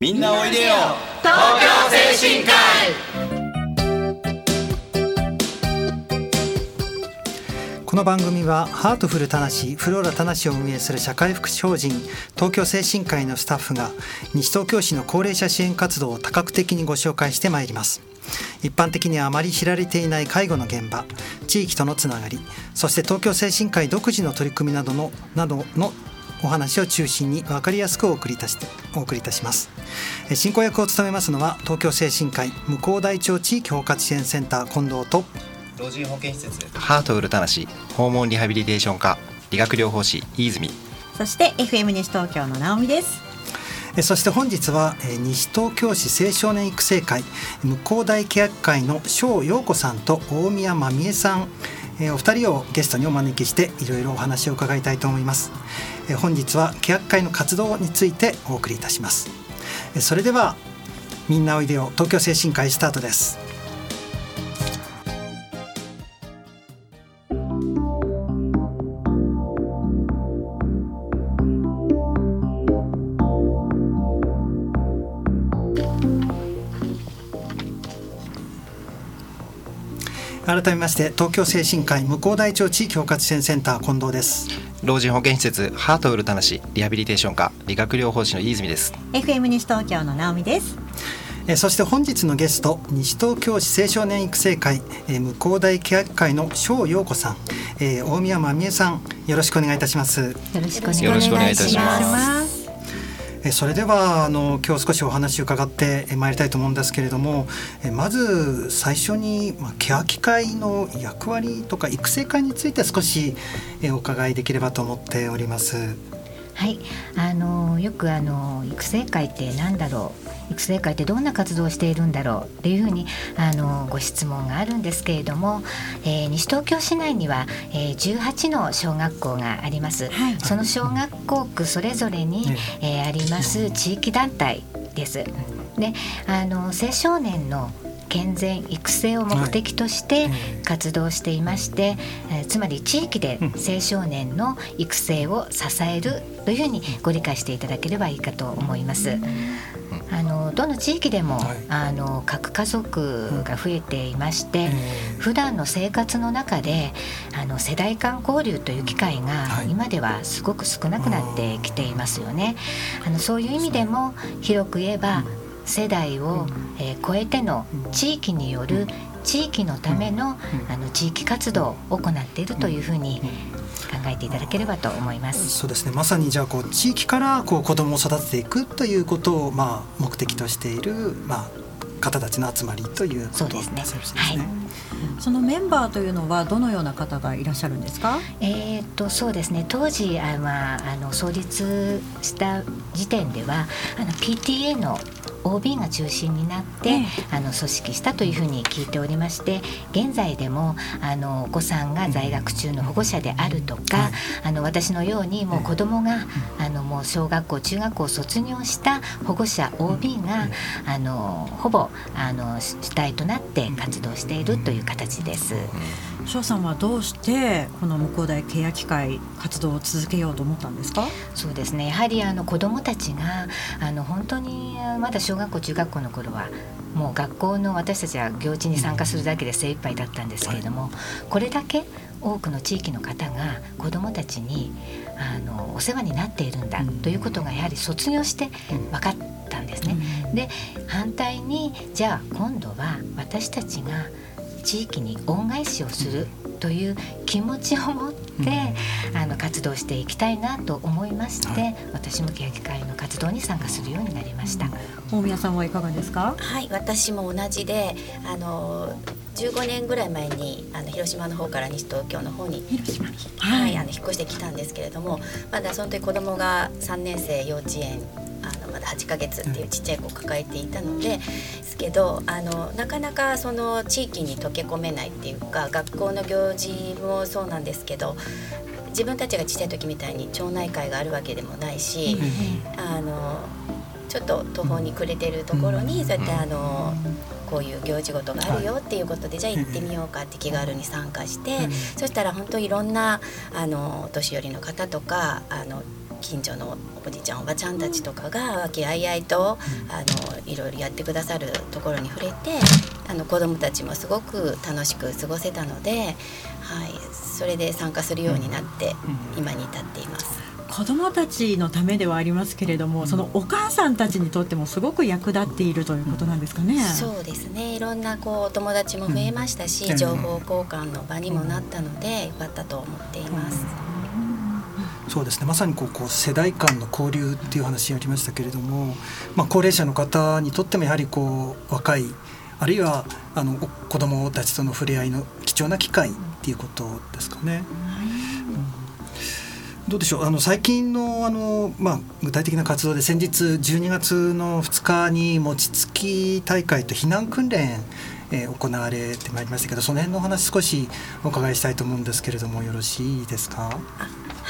みんなおいでよ。東京精神科医。この番組はハートフルたなしフローラたなしを運営する社会福祉法人東京精神科医のスタッフが西東京市の高齢者支援活動を多角的にご紹介してまいります。一般的にはあまり知られていない介護の現場地域とのつながりそして東京精神科医独自の取り組みなどのなどのお話を中心に分かりやすくお送りいたしお送りいたします。進行役を務めますのは東京精神科医向こう大町地域包括支援センター近藤と老人保健施設ハートウルタナシ訪問リハビリテーション科理学療法士飯泉。そして FM 西東京の直美です。そして本日は西東京市青少年育成会向こう大契約会の翔陽子さんと大宮真美恵さんえお二人をゲストにお招きしていろいろお話を伺いたいと思います。え本日は契約会の活動についてお送りいたします。えそれではみんなおいでよ。東京精神科医スタートです。改めまして東京精神科医向こう大町地域包括支援センター近藤です。老人保健施設ハートウルタナシリハビリテーション科理学療法士の飯泉です。FM 西東京の直美です。えそして本日のゲスト西東京市青少年育成会、え向こう大契約会の翔陽子さん、え大宮真美恵さんよろしくお願いいたします。よろしくお願いいたします。えそれではあの今日少しお話を伺ってまいりたいと思うんですけれどもえまず最初に、まあ、欅会の役割とか育成会について少しえお伺いできればと思っております。はい、あのよくあの育成会って何だろう？育成会ってどんな活動をしているんだろうっていうふうにあのご質問があるんですけれども、えー、西東京市内には、えー、18の小学校があります、はい、その小学校区それぞれに、えー、あります地域団体です。であの青少年の健全育成を目的として活動していまして、はい、つまり地域で青少年の育成を支えるというふうにご理解していただければいいかと思います。あのどの地域でも、はい、あの核家族が増えていまして、うん、普段の生活の中であの世代間交流という機会が今ではすごく少なくなってきていますよね。あのそういう意味でも広く言えば、世代を、えー、超えての地域による地域のための,、あの地域活動を行っているというふうに考えていただければと思います。そうですね。まさにじゃあこう地域からこう子どもを育てていくということをまあ目的としているまあ方たちの集まりということですね。そうですね。はい。そのメンバーというのはどのような方がいらっしゃるんですか？えっとそうですね。当時あまああの創立した時点ではあの PTA の OB が中心になって、ええ、あの組織したというふうに聞いておりまして現在でもあのお子さんが在学中の保護者であるとか、あの私のようにもう子どもが、あのもう小学校中学校を卒業した保護者 OB が、あのほぼあの主体となって活動しているという形です。翔さんはどうしてこの向こう大契約会活動を続けようと思ったんですか？そうですね。やはりあの子どもたちがあの本当にまだ小学校中学校の頃はもう学校の私たちは行事に参加するだけで精一杯だったんですけれども、これだけ多くの地域の方が子どもたちにあのお世話になっているんだということがやはり卒業して分かったんですね。で反対にじゃあ今度は私たちが地域に恩返しをするという気持ちを持って、うん、あの活動していきたいなと思いまして、はい、私も欅会の活動に参加するようになりました。大宮さんはいかがですか？はい、私も同じで、あの15年ぐらい前にあの広島の方から西東京の方にはい、あの引っ越してきたんですけれどもまだその時子供が3年生幼稚園8ヶ月っていうちっちゃい子を抱えていたので、ですけどあのなかなかその地域に溶け込めないっていうか学校の行事もそうなんですけど自分たちが小さい時みたいに町内会があるわけでもないし、あのちょっと途方に暮れてるところにそうやってあの。こういう行事事があるよっていうことで、じゃあ行ってみようかって気軽に参加して、そしたら本当いろんなあのお年寄りの方とかあの近所のおじちゃんおばちゃんたちとかが和気あいあいと、あのいろいろやってくださるところに触れてあの子どもたちもすごく楽しく過ごせたので、はい、それで参加するようになって今に至っています。子どもたちのためではありますけれども、そのお母さんたちにとってもすごく役立っているということなんですかね。そうですね。いろんなこうお友達も増えましたし、情報交換の場にもなったので、よかったと思っています。そうですねまさにこうこう世代間の交流っていう話ありましたけれども、まあ、高齢者の方にとってもやはりこう若いあるいはあの子どもたちとの触れ合いの貴重な機会っていうことですかね。どうでしょうあの最近のあの、まあ、具体的な活動で先日12月の2日に餅つき大会と避難訓練、え、行われてまいりましたけどその辺のお話少しお伺いしたいと思うんですけれどもよろしいですか？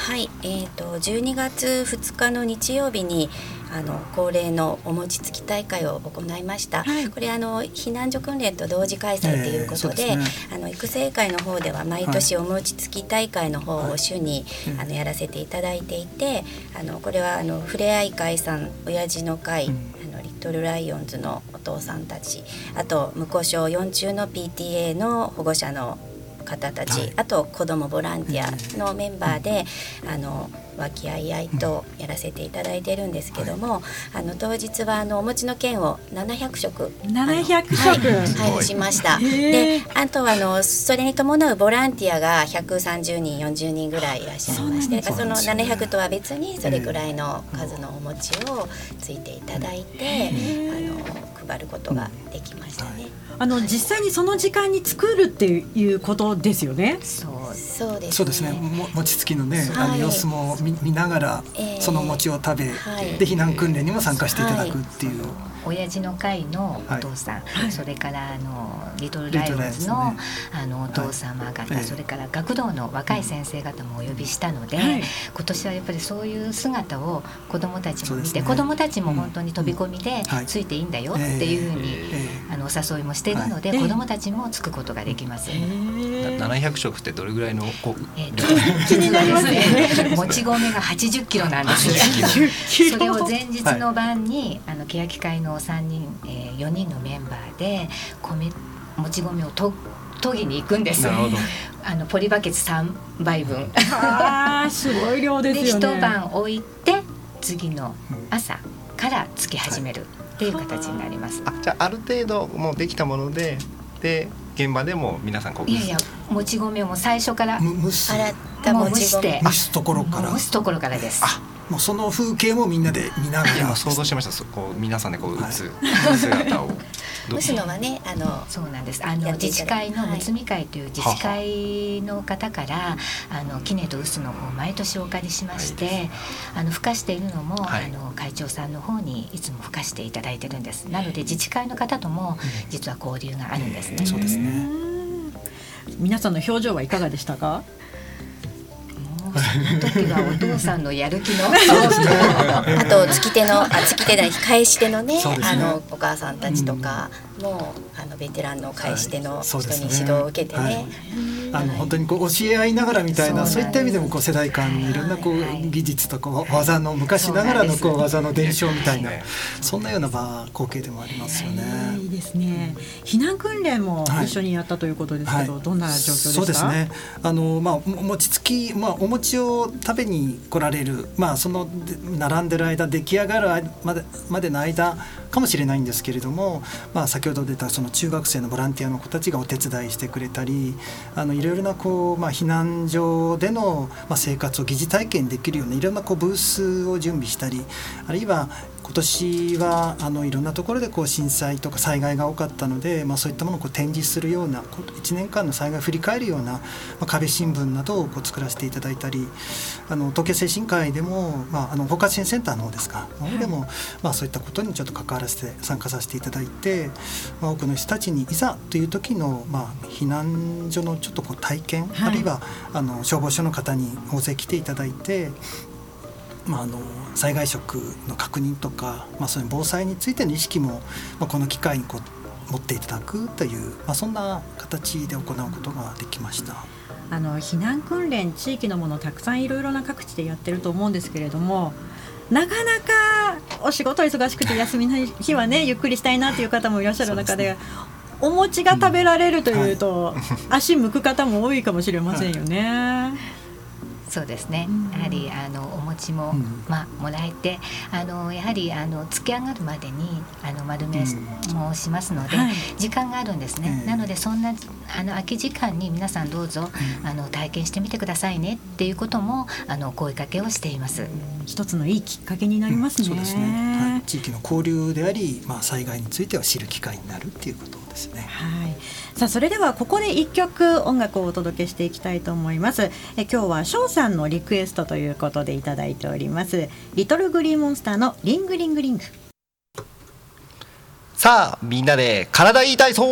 はい、えーと、と12月2日の日曜日にあの恒例のお餅つき大会を行いました、はい、これあの避難所訓練と同時開催ということでえーでね、あの育成会の方では毎年お餅つき大会の方を主に、はい、あのやらせていただいていてあのこれはあのふれあい会さん親父の会、うん、あのリトルライオンズのお父さんたちあと向小4中の PTA の保護者の方たち、はい、あと子どもボランティアのメンバーで、あの和気あいあいとやらせていただいてるんですけども、あの当日はあのお餅の券を700食。700食、はい。はい、しました。であとはあのそれに伴うボランティアが130人40人ぐらいいらっしゃいましてその700とは別にそれぐらいの数のお餅をついていただいてあの配ることができましたね。あの実際にその時間に作るっていうことですよね。そう。そうですね。そうですね。も餅つきのね、あの様子も見見ながら、その餅を食べ、で避難訓練にも参加していただくっていう。親父の会のお父さん、はい、それからあのリトルライオンズの,、あのお父様方、はい、それから学童の若い先生方もお呼びしたので、はい、今年はやっぱりそういう姿を子どもたちも見て、ね、子どもたちも本当に飛び込みでついていいんだよっていうふうに、あのお誘いもしているので、子どもたちもつくことができます。700食ってどれぐらいのこえー、と実はですね。もち米が80キロなんです。それを前日の晩に、あの欅会の3人、えー、4人のメンバーで米もち米をと研ぎに行くんです。あのポリバケツ3杯分。ああすごい量ですよね。一晩置いて次の朝からつき始めるっていう形になります。あじゃあある程度もうできたものでで現場でも皆さんこういやいやもち米をも最初から蒸す洗ったもち米蒸すところから蒸すところからです。あもうその風景もみんなで見ながら。今想像しました。こう皆さんでこう打つ姿を。蒸すのはねあのそうなんです。あの自治会のむつみ会という自治会の方から、あの杵と臼の方毎年お借りしまして、はい、あの孵化しているのも、はい、あの会長さんの方にいつも孵化していただいてるんです。なので自治会の方とも実は交流があるんですね。そうですね。皆さんの表情はいかがでしたか？その時はお父さんのやる気の あと月手のあ月手ない返し手のね、ね、あのお母さんたちとかも、うん、あのベテランの返し手の人に指導を受けてね。はいあの本当にこう教え合いながらみたいなそういった意味でもこう世代間にいろんなこう技術とこう技の昔ながらのこう技の伝承みたいな そんなような場光景でもありますよね。いいですね。避難訓練も一緒にやったということですけど、どんな状況ですか。そうですね。あのまあ餅つきまあお餅を食べに来られるまあその並んでる間出来上がるまでまでの間かもしれないんですけれども、まあ、先ほど出たその中学生のボランティアの子たちがお手伝いしてくれたりあのいろいろなこう、まあ、避難所での、まあ、生活を疑似体験できるようないろんなこうブースを準備したりあるいは今年はあのいろんなところでこう震災とか災害が多かったので、まあ、そういったものをこう展示するような1年間の災害を振り返るような、まあ、壁新聞などをこう作らせていただいたりあの東京精神科医でも、まあ、あの包括支援センターの方ですか？の方でも、まあ、そういったことにちょっと関わらせて参加させていただいて、まあ、多くの人たちにいざという時の、まあ、避難所のちょっとこう体験、はい、あるいはあの消防署の方に大勢来ていただいてまあ、あの災害食の確認とか、まあ、そういう防災についての意識も、まあ、この機会にこう持っていただくという、まあ、そんな形で行うことができました。あの避難訓練地域のものたくさんいろいろな各地でやってると思うんですけれどもなかなかお仕事忙しくて休みの日はね ゆっくりしたいなという方もいらっしゃる中で。お餅が食べられるというと、足向く方も多いかもしれませんよね。そうですね、やはりあのお餅も、まあ、もらえてあのやはりあの突き上がるまでにあの丸めもしますので、はい、時間があるんですね、なのでそんなあの空き時間に皆さんどうぞ、あの体験してみてくださいねっていうこともあの声かけをしています。一つのいいきっかけになりますね。そうですね、はい、地域の交流であり、まあ、災害については知る機会になるっていうことですね。はい。さあそれではここで一曲音楽をお届けしていきたいと思います。え今日は翔さんのリクエストということでいただいております。リトルグリーンモンスターのリングリングリング。さあみんなで体いい体操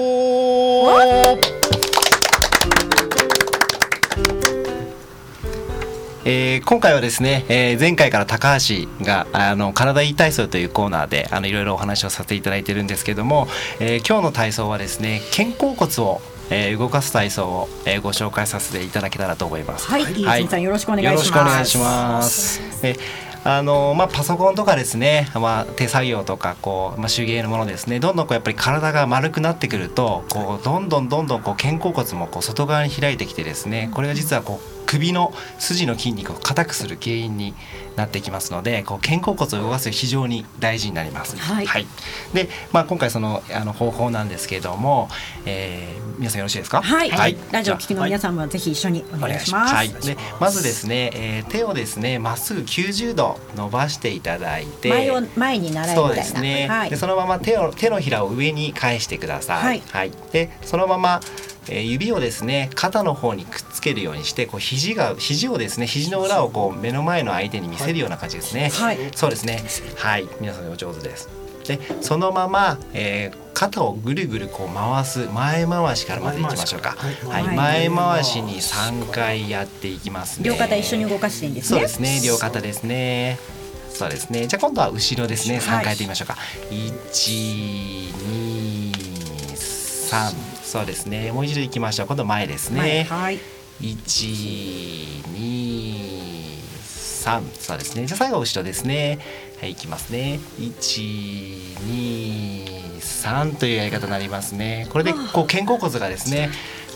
えー、今回はですね、えー、前回から高橋があの体いい体操というコーナーであのいろいろお話をさせていただいてるんですけども、えー、今日の体操はですね肩甲骨をえー、動かす体操を、えー、ご紹介させていただけたらと思います。はい、はい、さんよろしくお願いします。よろしくお願いします。えあのまあ、パソコンとかですね、まあ、手作業とかこう、まあ、手芸のものですねどんどんこうやっぱり体が丸くなってくるとこうどんどんどんどんこう肩甲骨もこう外側に開いてきてですねこれが実はこう首の筋の筋肉を硬くする原因になってきますのでこう肩甲骨を動かす非常に大事になります。はい、はい、で、まあ、今回そのあの方法なんですけれども、えー、皆さんよろしいですか、はい、はい、ラジオ聞きの皆さんもぜひ一緒にお願いします。はい、でまずですね、えー、手をですねまっすぐ90度伸ばしていただいて前を前に習いそうですね、はい、でそのまま手を手のひらを上に返してください。はい、はい、でそのままえー、指をですね肩の方にくっつけるようにしてこう肘が肘をですね肘の裏をこう目の前の相手に見せるような感じですね。はい、そうですね。はい、皆さんお上手です。でそのまま、えー、肩をぐるぐるこう回す前回しからまずいきましょうか。はい、はい、前回しに3回やっていきますね。両肩一緒に動かしていいんですね。そうですね。両肩ですね。そうですね。じゃあ今度は後ろですね。3回やってみましょうか。1、2、3。そうですね。もう一度いきましょう。今度前ですね、はい、一二三。そうですね。じゃあ最後後ろですね。はいいきますね。一二三というやり方になりますね。これでこう肩甲骨がですね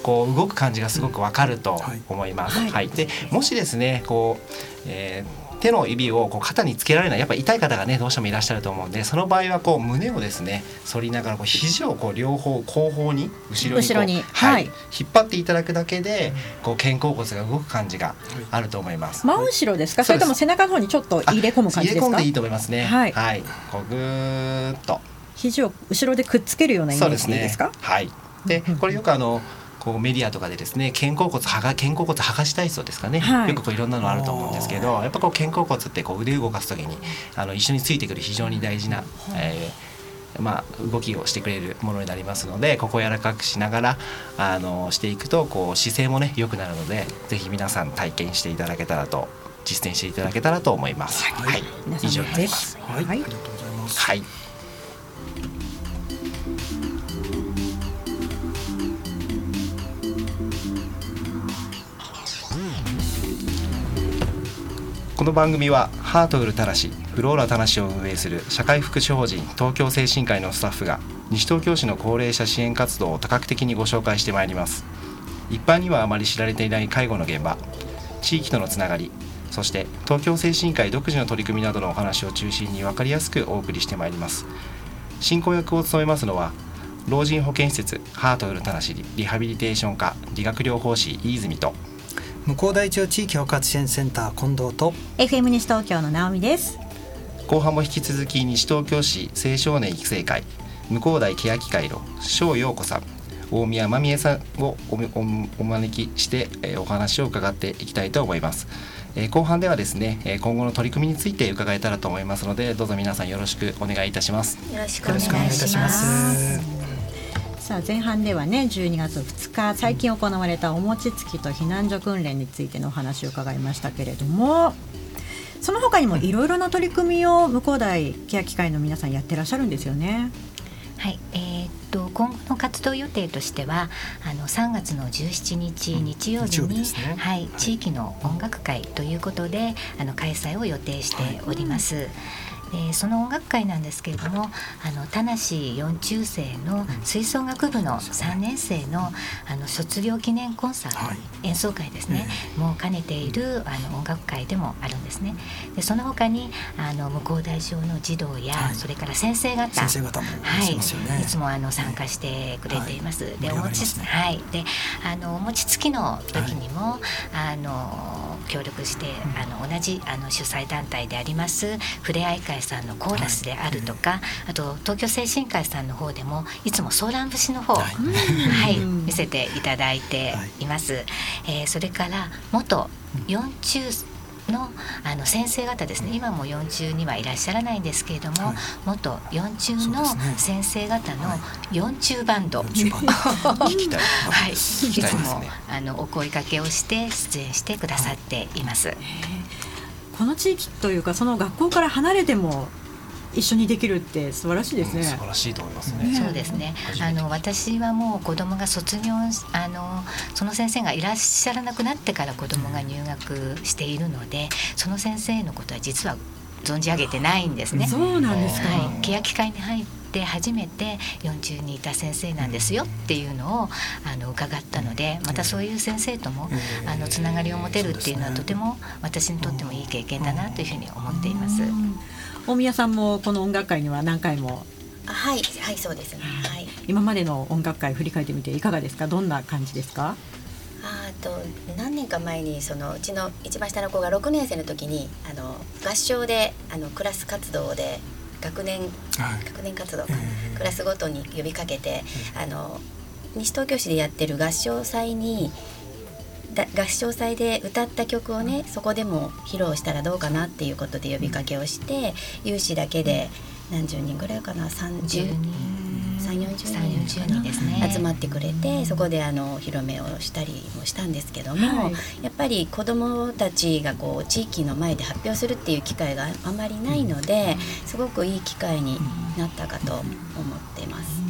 こう動く感じがすごくわかると思います。はい、はい、でもしですねこう、えー手の指をこう肩につけられない。やっぱ痛い方がねどうしてもいらっしゃると思うんでその場合はこう胸をですね反りながらこう肘をこう両方後方に後ろに後ろに、はい、引っ張っていただくだけでこう肩甲骨が動く感じがあると思います。真後ろですか？それとも背中の方にちょっと入れ込む感じですか？入れ込んでいいと思いますね。はい、はい、こうぐーっと。肘を後ろでくっつけるようなイメージでいいですか？ね、はい。でこれよくあのこうメディアとかでですね肩甲骨はが肩甲骨剥がし体操ですかね、はい、よくこういろんなのあると思うんですけどやっぱこう肩甲骨ってこう腕動かす時にあの一緒についてくる非常に大事な、えーまあ、動きをしてくれるものになりますのでここを柔らかくしながらあのしていくとこう姿勢もね良くなるのでぜひ皆さん体験していただけたらと実践していただけたらと思います。はい、はい、以上になります。はい、ありがとうございます。はいこの番組はハートフルたなしフローラたなしを運営する社会福祉法人東京精神科医のスタッフが西東京市の高齢者支援活動を多角的にご紹介してまいります。一般にはあまり知られていない介護の現場地域とのつながりそして東京精神科医独自の取り組みなどのお話を中心に分かりやすくお送りしてまいります。進行役を務めますのは老人保健施設ハートフルたなしリハビリテーション科理学療法士飯泉と向こう大町地域包括支援センター近藤と FM 西東京の直美です。後半も引き続き西東京市青少年育成会向こう大欅会の翔陽子さん大宮真美恵さんをお招きして、えー、お話を伺っていきたいと思います、えー、後半ではですね、えー、今後の取り組みについて伺えたらと思いますのでどうぞ皆さんよろしくお願いいたします。よろしくお願いいたしますさあ前半ではね12月2日最近行われたお餅つきと避難所訓練についてのお話を伺いましたけれどもその他にもいろいろな取り組みを向こう大欅会の皆さんやってらっしゃるんですよね。はい、えー、っと今後の活動予定としてはあの3月の17日日曜日に、うんね、はい、地域の音楽会ということであの開催を予定しております。はいでその音楽会なんですけれどもあの田無四中生の吹奏楽部の3年生のあの卒業記念コンサート、はい、演奏会ですね、もう兼ねているあの音楽会でもあるんですね。でその他にあの向こう大小の児童や、はい、それから先生方。先生方も、はい、いつもあの参加してくれています。でお餅はい。であのお餅つきの時にも、あの協力してあの同じあの主催団体でありますふれあい会さんのコーラスであるとか、あと東京精神科医さんの方でもいつもソーラン節の方、はい、見せていただいています。えー、それから元四中のあの先生方ですね。今も四中にはいらっしゃらないんですけれども、はい、元四中の先生方の四中バンド、はい、はい、いつもあのお声かけをして出演してくださっています。この地域というかその学校から離れても一緒にできるって素晴らしいですね。うん、素晴らしいと思いますね。そうですね。あの私はもう子供が卒業あのその先生がいらっしゃらなくなってから子供が入学しているので、その先生のことは実は存じ上げてないんですね。そうなんですか。はい、欅会に入って初めて40にいた先生なんですよっていうのをあの伺ったのでまたそういう先生ともあのつながりを持てるっていうのはとても私にとってもいい経験だなというふうに思っています。大宮さんもこの音楽会には何回も？はいはいそうですね、はい、今までの音楽会振り返ってみていかがですか？どんな感じですか？あと何年か前にそのうちの一番下の子が6年生の時にあの合唱であのクラス活動で学年、はい、学年活動か、えー、クラスごとに呼びかけて、あの西東京市でやってる合唱祭に合唱祭で歌った曲をねそこでも披露したらどうかなっていうことで呼びかけをして有志だけで何十人ぐらいかな？30人。3 4 0人人ですね。集まってくれてそこであの広めをしたりもしたんですけども、はい、やっぱり子どもたちがこう地域の前で発表するっていう機会があまりないのですごくいい機会になったかと思ってます。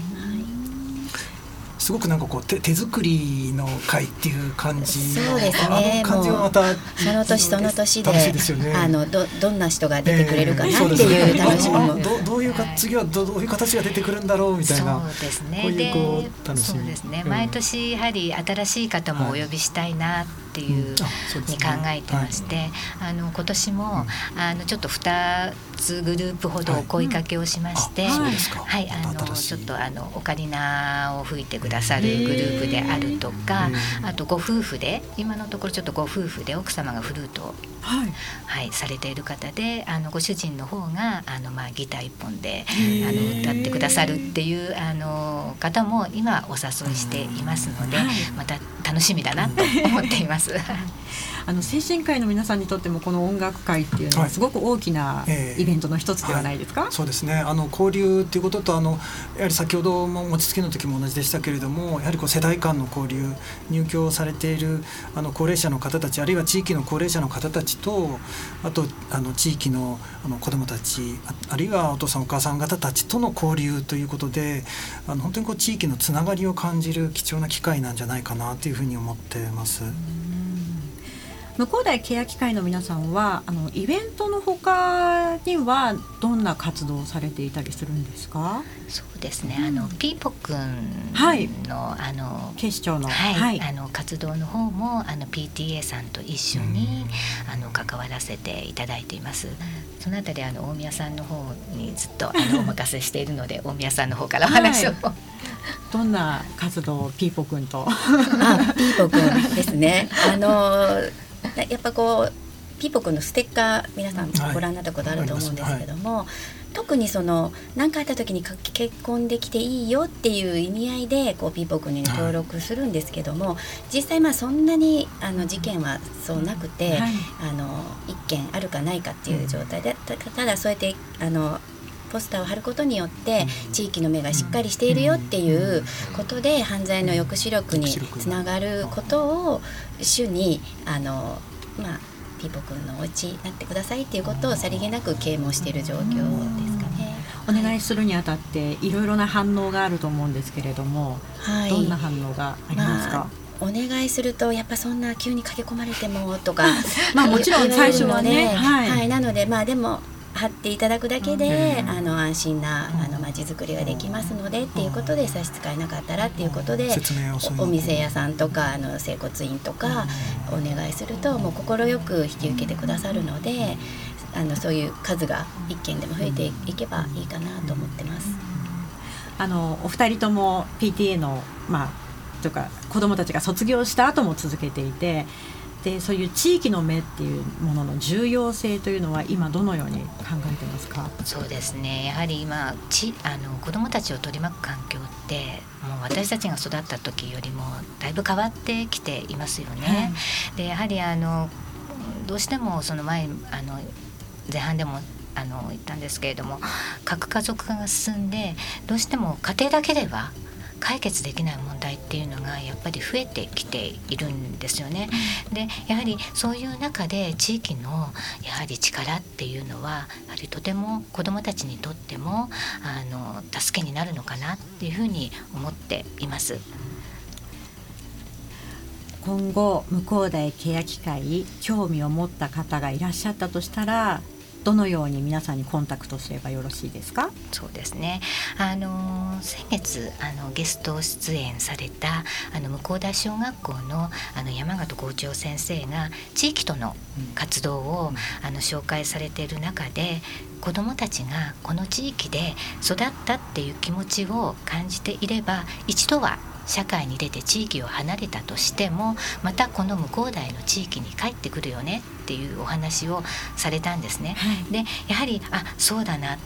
すごくなんかこう手手作りの会っていう感じそうですね。感じはまたその年その年で、ね、あのどどんな人が出てくれるかなっていう楽しみ。も、えー、どどういうか次はどどういう形が出てくるんだろうみたいなそうですね。こういうこう楽しみ。そうですね、毎年やはり新しい方もお呼びしたいなっていう、に考えてまして、あの今年も、あのちょっと2つグループほどお声かけをしまして、はい、あのちょっとあのオカリナを吹いてくださるグループであるとか、あとご夫婦で今のところちょっとご夫婦で奥様がフルートを、はい、はい、されている方であのご主人の方があの、まあ、ギター一本であの歌ってくださるっていうあの方も今お誘いしていますので、また楽しみだなと思っています。あの精神科医の皆さんにとってもこの音楽会っていうのはすごく大きなイベントの一つではないですか、はい。はい、そうですね。あの交流っていうこととあのやはり先ほども餅つきの時も同じでしたけれどもやはりこう世代間の交流入居されているあの高齢者の方たちあるいは地域の高齢者の方たちとあとあの地域のあの子どもたちあるいはお父さんお母さん方たちとの交流ということであの本当にこう地域のつながりを感じる貴重な機会なんじゃないかなというふうに思ってます。向こう大ケア機会の皆さんはあのイベントのほかにはどんな活動をされていたりするんですか？そうですね、うん、あのピーポくんの、はい、あの警視庁の,、はい、はい、あの活動の方もあの PTA さんと一緒に、あの関わらせていただいています。そのあたりあの大宮さんの方にずっとあの お任せしているので大宮さんの方からお話を、はい、どんな活動をピーポくんと？あピーポくんですね。あのやっぱこうピーポくんのステッカー皆さんご覧になったことあると思うんですけども、はい、特にその何かあった時に結婚できていいよっていう意味合いでこうピーポくんに登録するんですけども、はい、実際まあそんなにあの事件はそうなくて、はい、あの一件あるかないかっていう状態でただそうやってあのポスターを貼ることによって地域の目がしっかりしているよっていうことで犯罪の抑止力につながることを主にあのまあピーポくんのお家になってくださいっていうことをさりげなく啓蒙している状況ですかね。お願いするにあたっていろいろな反応があると思うんですけれども、はい、どんな反応がありますか、まあお願いするとやっぱそんな急に駆け込まれてもとか まあもちろん最初はね、はい、はい、なのでまあでも貼っていただくだけで、あの安心なあのまちづくりができますのでっていうことで差し支えなかったらっていうことでお店屋さんとかあの整骨院とかお願いするともう快く引き受けてくださるのであのそういう数が一件でも増えていけばいいかなと思ってます。あのお二人とも PTA のまあとか子どもたちが卒業した後も続けていてでそういう地域の目っていうものの重要性というのは今どのように考えてますか？そうですね。やはり今ちあの子どもたちを取り巻く環境ってもう私たちが育った時よりもだいぶ変わってきていますよね。はい、でやはりあのどうしてもその前あの前半でもあの言ったんですけれども核家族化が進んでどうしても家庭だけでは解決できない問題っていうのがやっぱり増えてきているんですよね。でやはりそういう中で地域のやはり力っていうのはやはりとても子どもたちにとってもあの助けになるのかなっていうふうに思っています。今後向こう大ケア機会興味を持った方がいらっしゃったとしたらどのように皆さんにコンタクトすればよろしいですか？そうですね。あの先月あのゲスト出演されたあの向田小学校のあの山形校長先生が地域との活動を、あの紹介されている中で子どもたちがこの地域で育ったっていう気持ちを感じていれば一度は社会に出て地域を離れたとしてもまたこの向こう台の地域に帰ってくるよねっていうお話をされたんですね。はい、でやはりあそうだな。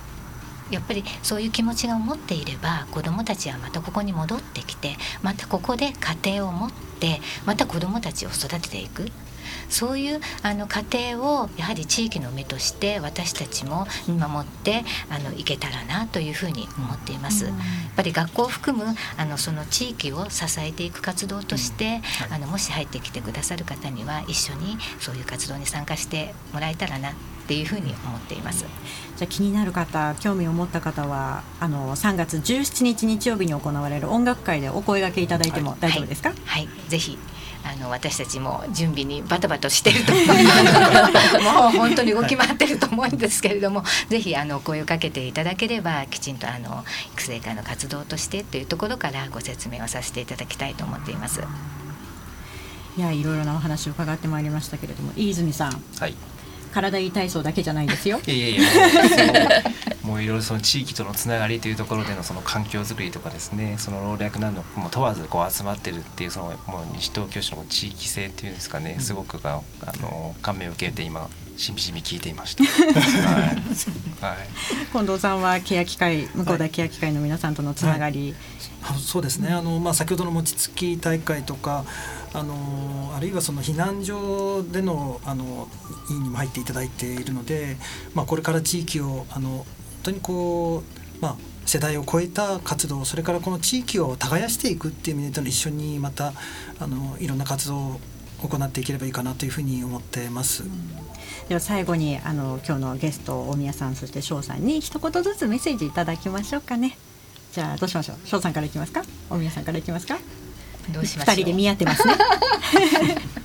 やっぱりそういう気持ちが思っていれば子どもたちはまたここに戻ってきてまたここで家庭を持ってまた子どもたちを育てていくそういうあの過程をやはり地域の目として私たちも見守ってあのいけたらなというふうに思っています。やっぱり学校を含むあのその地域を支えていく活動として、あのもし入ってきてくださる方には一緒にそういう活動に参加してもらえたらなっていうふうに思っています。じゃあ気になる方、興味を持った方はあの3月17日日曜日に行われる音楽会でお声がけいただいても大丈夫ですか？はい、はい、ぜひあの私たちも準備にバタバタしてると思います。もう本当に動き回ってると思うんですけれども ぜひあの声をかけていただければきちんとあの育成会の活動としてというところからご説明をさせていただきたいと思っています。いやいろいろなお話を伺ってまいりましたけれども飯泉さん、はい、体いい体操だけじゃないですよ。いやいやいや もういろいろその地域とのつながりというところでのその環境づくりとかですねその老若男女も問わずこう集まってるっていうそのもう西東京市の地域性っていうんですかねすごくがあの感銘を受けて今しみじみ聞いていました。はい。はい、近藤さんはケア機会向田ケア機会の皆さんとのつながり、はい、そうですね。あのまあ先ほどの餅つき大会とかあのあるいはその避難所でのあの委員にも入っていただいているので、まあこれから地域をあの本当にこうまあ世代を超えた活動それからこの地域を耕していくっていう意味で一緒にまたあのいろんな活動を行っていければいいかなというふうに思ってます。では最後にあの今日のゲスト大宮さんそして翔さんに一言ずつメッセージいただきましょうかね。じゃあどうしましょう？翔さんからいきますか？大宮さんからいきますか？どうしましょう。二人で見合ってますね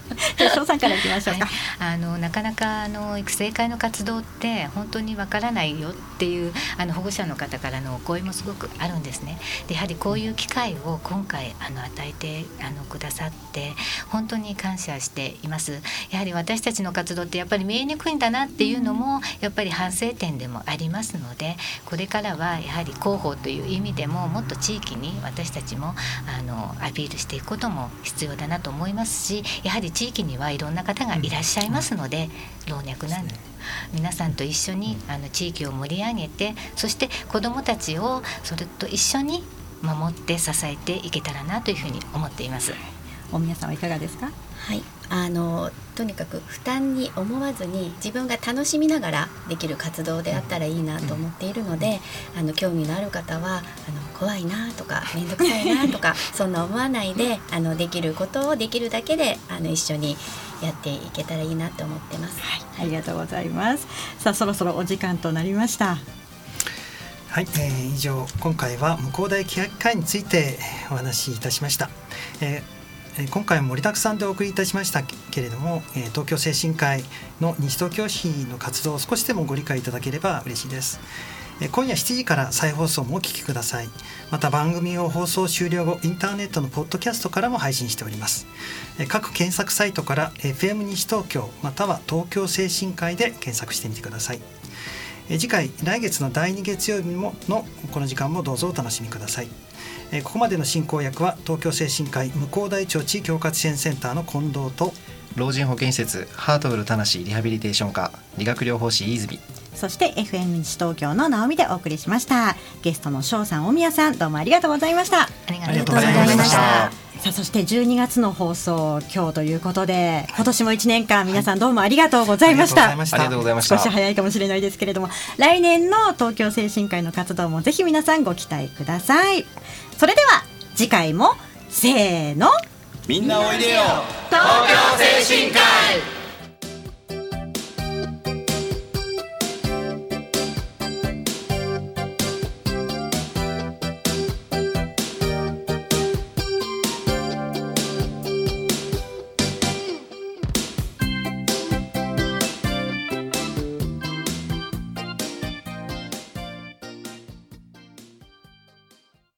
翔さんからいきましょうか、はい、あのなかなかあの育成会の活動って本当にわからないよっていうあの保護者の方からのお声もすごくあるんですね。でやはりこういう機会を今回あの与えてあのくださって本当に感謝しています。やはり私たちの活動ってやっぱり見えにくいんだなっていうのもやっぱり反省点でもありますのでこれからはやはり広報という意味でももっと地域に私たちもあのアピールしていくことも必要だなと思いますしやはり地域にはいろんな方がいらっしゃいますので、老若男女。皆さんと一緒にあの地域を盛り上げてそして子どもたちをそれと一緒に守って支えていけたらなというふうに思っています。大宮さんはいかがですか？はいあのとにかく負担に思わずに自分が楽しみながらできる活動であったらいいなと思っているので、あの興味のある方はあの怖いなとか面倒くさいなとか そんな思わないであのできることをできるだけであの一緒にやっていけたらいいなと思ってます。はい、ありがとうございます。さあそろそろお時間となりました。はい、えー、以上今回は向こう大欅会についてお話しいたしました、えー、今回も盛りだくさんでお送りいたしましたけれども、えー、東京精神科医の西東京市の活動を少しでもご理解いただければ嬉しいです。今夜7時から再放送もお聞きください。また番組を放送終了後インターネットのポッドキャストからも配信しております。各検索サイトから FM 西東京または東京精神科医で検索してみてください。次回来月の第2月曜日ものこの時間もどうぞお楽しみください。ここまでの進行役は東京精神科医向こう大町地域包括支援センターの近藤と老人保健施設ハートフルたなしリハビリテーション科理学療法士飯泉。そして FM 西東京の直美でお送りしました。ゲストの翔さん大宮さんどうもありがとうございました。ありがとうございましたさあそして12月の放送今日ということで今年も1年間皆さんどうもありがとうございました、はい、ありがとうございました。少し早いかもしれないですけれども来年の東京精神科医の活動もぜひ皆さんご期待ください。それでは次回もせーの。みんなおいでよ。東京精神科医